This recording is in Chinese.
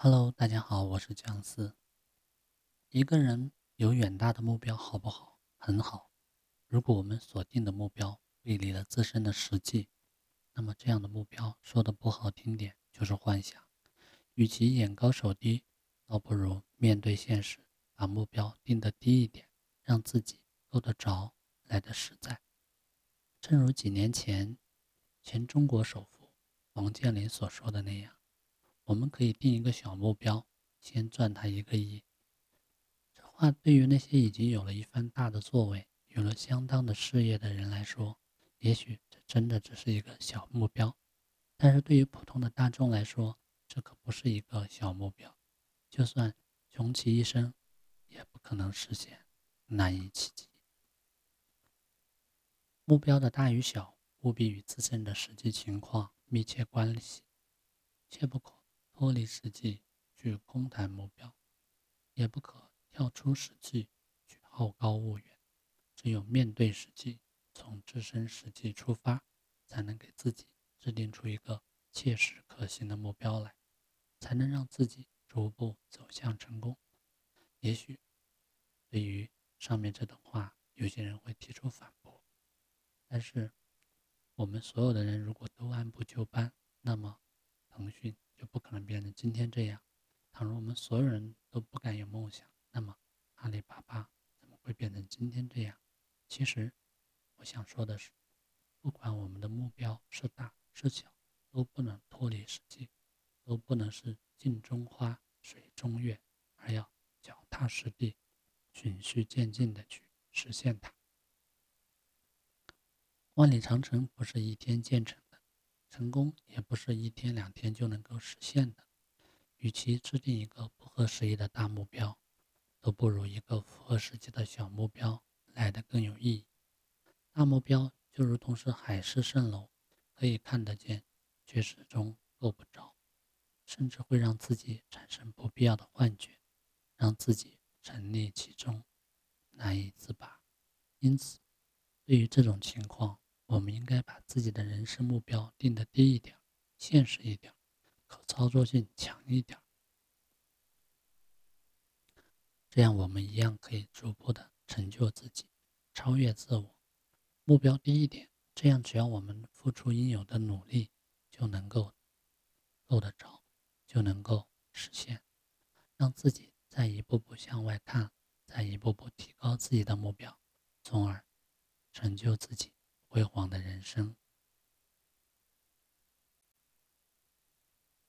Hello，大家好，我是姜思。一个人有远大的目标好不好？很好。如果我们锁定的目标背离了自身的实际，那么这样的目标说的不好听点就是幻想。与其眼高手低，倒不如面对现实，把目标定得低一点，让自己够得着，来得实在。正如几年前前中国首富王健林所说的那样。我们可以定一个小目标，先赚他一个亿。这话对于那些已经有了一番大的作为、有了相当的事业的人来说，也许这真的只是一个小目标；但是对于普通的大众来说，这可不是一个小目标。就算穷其一生，也不可能实现，难以企及。目标的大与小，务必与自身的实际情况密切关系，切不可。脱离实际去空谈目标，也不可跳出实际去好高骛远。只有面对实际，从自身实际出发，才能给自己制定出一个切实可行的目标来，才能让自己逐步走向成功。也许对于上面这段话，有些人会提出反驳，但是我们所有的人如果都按部就班，那么腾讯。就不可能变成今天这样。倘若我们所有人都不敢有梦想，那么阿里巴巴怎么会变成今天这样？其实，我想说的是，不管我们的目标是大是小，都不能脱离实际，都不能是镜中花水中月，而要脚踏实地、循序渐进的去实现它。万里长城不是一天建成。成功也不是一天两天就能够实现的。与其制定一个不合时宜的大目标，都不如一个符合实际的小目标来的更有意义。大目标就如同是海市蜃楼，可以看得见，却始终够不着，甚至会让自己产生不必要的幻觉，让自己沉溺其中，难以自拔。因此，对于这种情况，我们应该把自己的人生目标定得低一点，现实一点，可操作性强一点，这样我们一样可以逐步的成就自己，超越自我。目标低一点，这样只要我们付出应有的努力，就能够够得着，就能够实现，让自己再一步步向外看，再一步步提高自己的目标，从而成就自己。辉煌的人生。